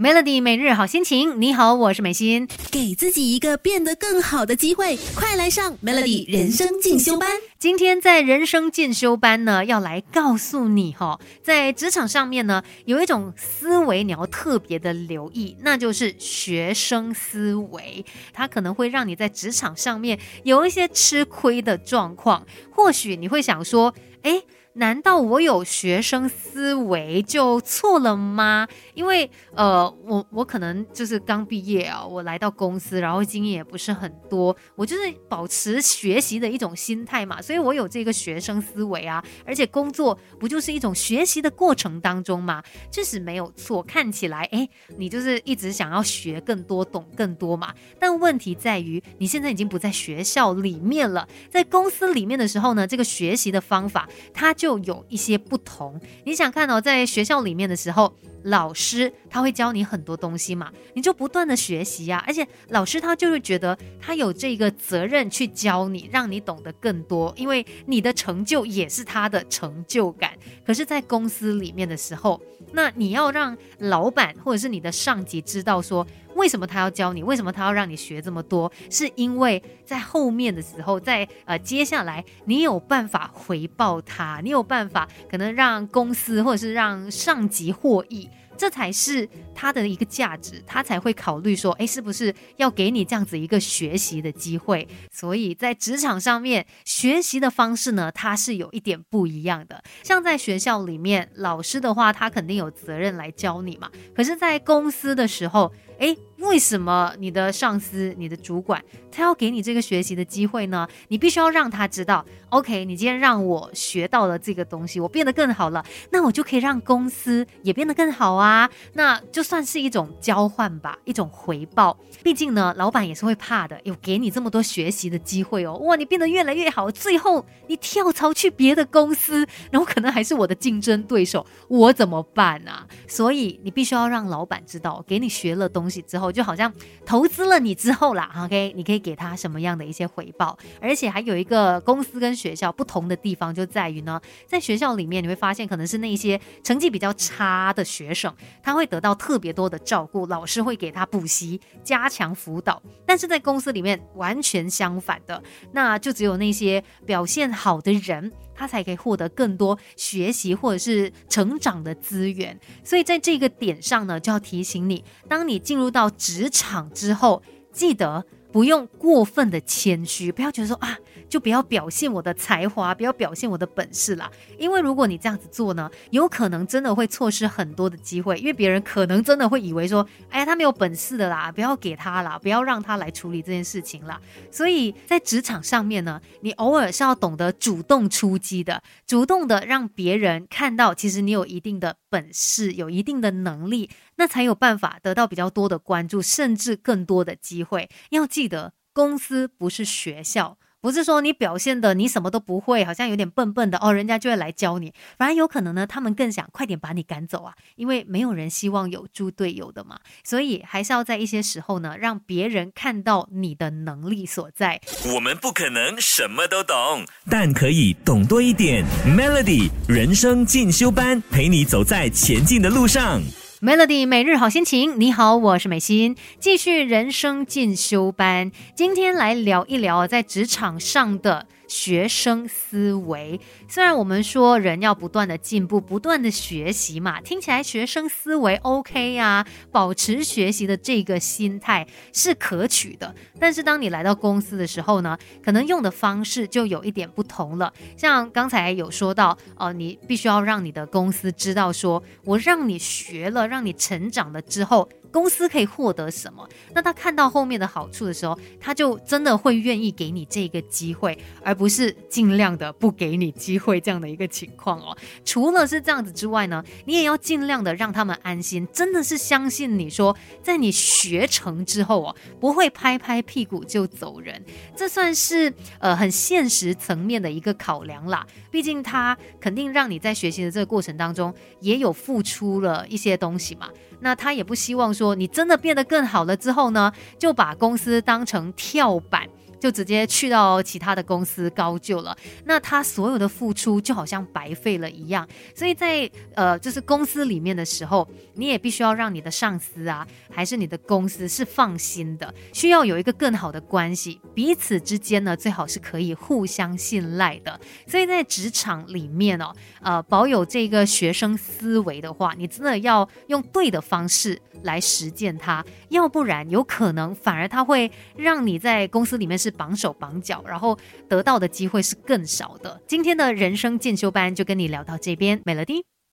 Melody 每日好心情，你好，我是美心，给自己一个变得更好的机会，快来上 Melody 人生进修班。今天在人生进修班呢，要来告诉你哈，在职场上面呢，有一种思维你要特别的留意，那就是学生思维，它可能会让你在职场上面有一些吃亏的状况。或许你会想说，哎。难道我有学生思维就错了吗？因为呃，我我可能就是刚毕业啊，我来到公司，然后经验也不是很多，我就是保持学习的一种心态嘛，所以我有这个学生思维啊。而且工作不就是一种学习的过程当中嘛，确实没有错。看起来哎，你就是一直想要学更多、懂更多嘛。但问题在于，你现在已经不在学校里面了，在公司里面的时候呢，这个学习的方法它就。就有一些不同。你想看哦在学校里面的时候，老师他会教你很多东西嘛，你就不断的学习呀。而且老师他就会觉得他有这个责任去教你，让你懂得更多，因为你的成就也是他的成就感。可是，在公司里面的时候，那你要让老板或者是你的上级知道说。为什么他要教你？为什么他要让你学这么多？是因为在后面的时候，在呃接下来，你有办法回报他，你有办法可能让公司或者是让上级获益。这才是他的一个价值，他才会考虑说，哎，是不是要给你这样子一个学习的机会？所以在职场上面学习的方式呢，它是有一点不一样的。像在学校里面，老师的话，他肯定有责任来教你嘛。可是，在公司的时候，哎，为什么你的上司、你的主管他要给你这个学习的机会呢？你必须要让他知道，OK，你今天让我学到了这个东西，我变得更好了，那我就可以让公司也变得更好啊。那就算是一种交换吧，一种回报。毕竟呢，老板也是会怕的，有给你这么多学习的机会哦。哇，你变得越来越好，最后你跳槽去别的公司，然后可能还是我的竞争对手，我怎么办啊？所以你必须要让老板知道，给你学了东东西之后，就好像投资了你之后啦。OK，你可以给他什么样的一些回报？而且还有一个公司跟学校不同的地方，就在于呢，在学校里面你会发现，可能是那些成绩比较差的学生。他会得到特别多的照顾，老师会给他补习、加强辅导。但是在公司里面完全相反的，那就只有那些表现好的人，他才可以获得更多学习或者是成长的资源。所以在这个点上呢，就要提醒你，当你进入到职场之后，记得不用过分的谦虚，不要觉得说啊。就不要表现我的才华，不要表现我的本事啦。因为如果你这样子做呢，有可能真的会错失很多的机会。因为别人可能真的会以为说，哎呀，他没有本事的啦，不要给他啦，不要让他来处理这件事情啦。所以在职场上面呢，你偶尔是要懂得主动出击的，主动的让别人看到，其实你有一定的本事，有一定的能力，那才有办法得到比较多的关注，甚至更多的机会。要记得，公司不是学校。不是说你表现的你什么都不会，好像有点笨笨的哦，人家就会来教你。反而有可能呢，他们更想快点把你赶走啊，因为没有人希望有猪队友的嘛。所以还是要在一些时候呢，让别人看到你的能力所在。我们不可能什么都懂，但可以懂多一点。Melody 人生进修班，陪你走在前进的路上。Melody 每日好心情，你好，我是美心，继续人生进修班，今天来聊一聊在职场上的。学生思维，虽然我们说人要不断的进步，不断的学习嘛，听起来学生思维 OK 呀，保持学习的这个心态是可取的。但是当你来到公司的时候呢，可能用的方式就有一点不同了。像刚才有说到，哦，你必须要让你的公司知道，说我让你学了，让你成长了之后。公司可以获得什么？那他看到后面的好处的时候，他就真的会愿意给你这个机会，而不是尽量的不给你机会这样的一个情况哦。除了是这样子之外呢，你也要尽量的让他们安心，真的是相信你说，在你学成之后哦，不会拍拍屁股就走人。这算是呃很现实层面的一个考量啦。毕竟他肯定让你在学习的这个过程当中也有付出了一些东西嘛。那他也不希望说你真的变得更好了之后呢，就把公司当成跳板。就直接去到其他的公司高就了，那他所有的付出就好像白费了一样。所以在呃，就是公司里面的时候，你也必须要让你的上司啊，还是你的公司是放心的，需要有一个更好的关系，彼此之间呢，最好是可以互相信赖的。所以在职场里面哦，呃，保有这个学生思维的话，你真的要用对的方式来实践它，要不然有可能反而它会让你在公司里面是是绑手绑脚，然后得到的机会是更少的。今天的人生进修班就跟你聊到这边，美乐蒂。